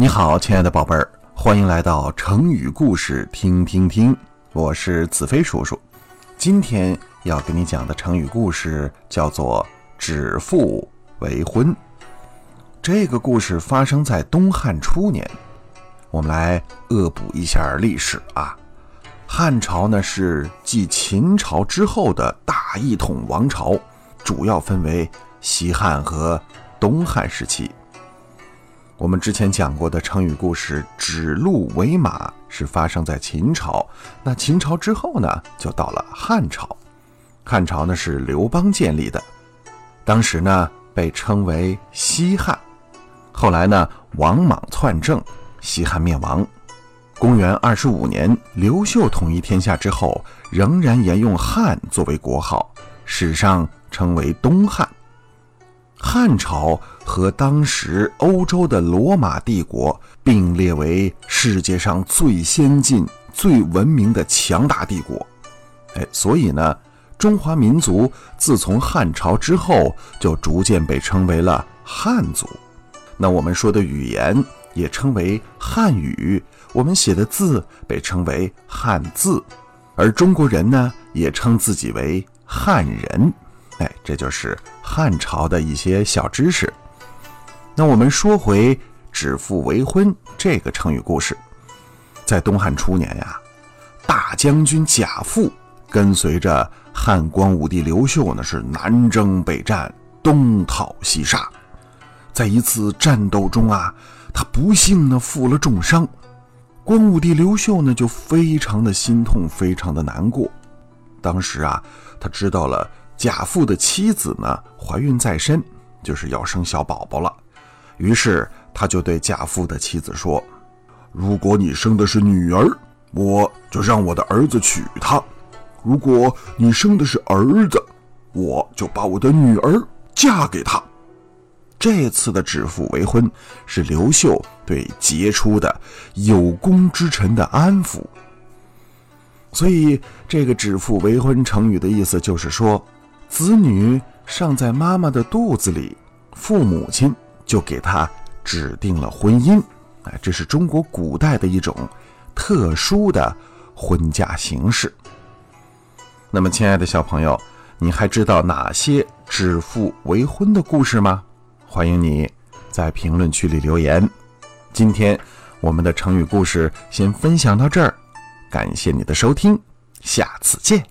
你好，亲爱的宝贝儿，欢迎来到成语故事听听听。我是子飞叔叔。今天要给你讲的成语故事叫做“指腹为婚”。这个故事发生在东汉初年。我们来恶补一下历史啊。汉朝呢是继秦朝之后的大一统王朝，主要分为西汉和东汉时期。我们之前讲过的成语故事“指鹿为马”是发生在秦朝，那秦朝之后呢，就到了汉朝。汉朝呢是刘邦建立的，当时呢被称为西汉。后来呢，王莽篡政，西汉灭亡。公元二十五年，刘秀统一天下之后，仍然沿用汉作为国号，史上称为东汉。汉朝和当时欧洲的罗马帝国并列为世界上最先进、最文明的强大帝国。哎，所以呢，中华民族自从汉朝之后，就逐渐被称为了汉族。那我们说的语言也称为汉语，我们写的字被称为汉字，而中国人呢，也称自己为汉人。哎，这就是汉朝的一些小知识。那我们说回“指腹为婚”这个成语故事，在东汉初年呀，大将军贾父跟随着汉光武帝刘秀呢，是南征北战，东讨西杀。在一次战斗中啊，他不幸呢负了重伤。光武帝刘秀呢就非常的心痛，非常的难过。当时啊，他知道了。贾父的妻子呢，怀孕在身，就是要生小宝宝了。于是他就对贾父的妻子说：“如果你生的是女儿，我就让我的儿子娶她；如果你生的是儿子，我就把我的女儿嫁给他。”这次的指腹为婚，是刘秀对杰出的有功之臣的安抚。所以，这个“指腹为婚”成语的意思就是说。子女尚在妈妈的肚子里，父母亲就给他指定了婚姻。哎，这是中国古代的一种特殊的婚嫁形式。那么，亲爱的小朋友，你还知道哪些指腹为婚的故事吗？欢迎你在评论区里留言。今天我们的成语故事先分享到这儿，感谢你的收听，下次见。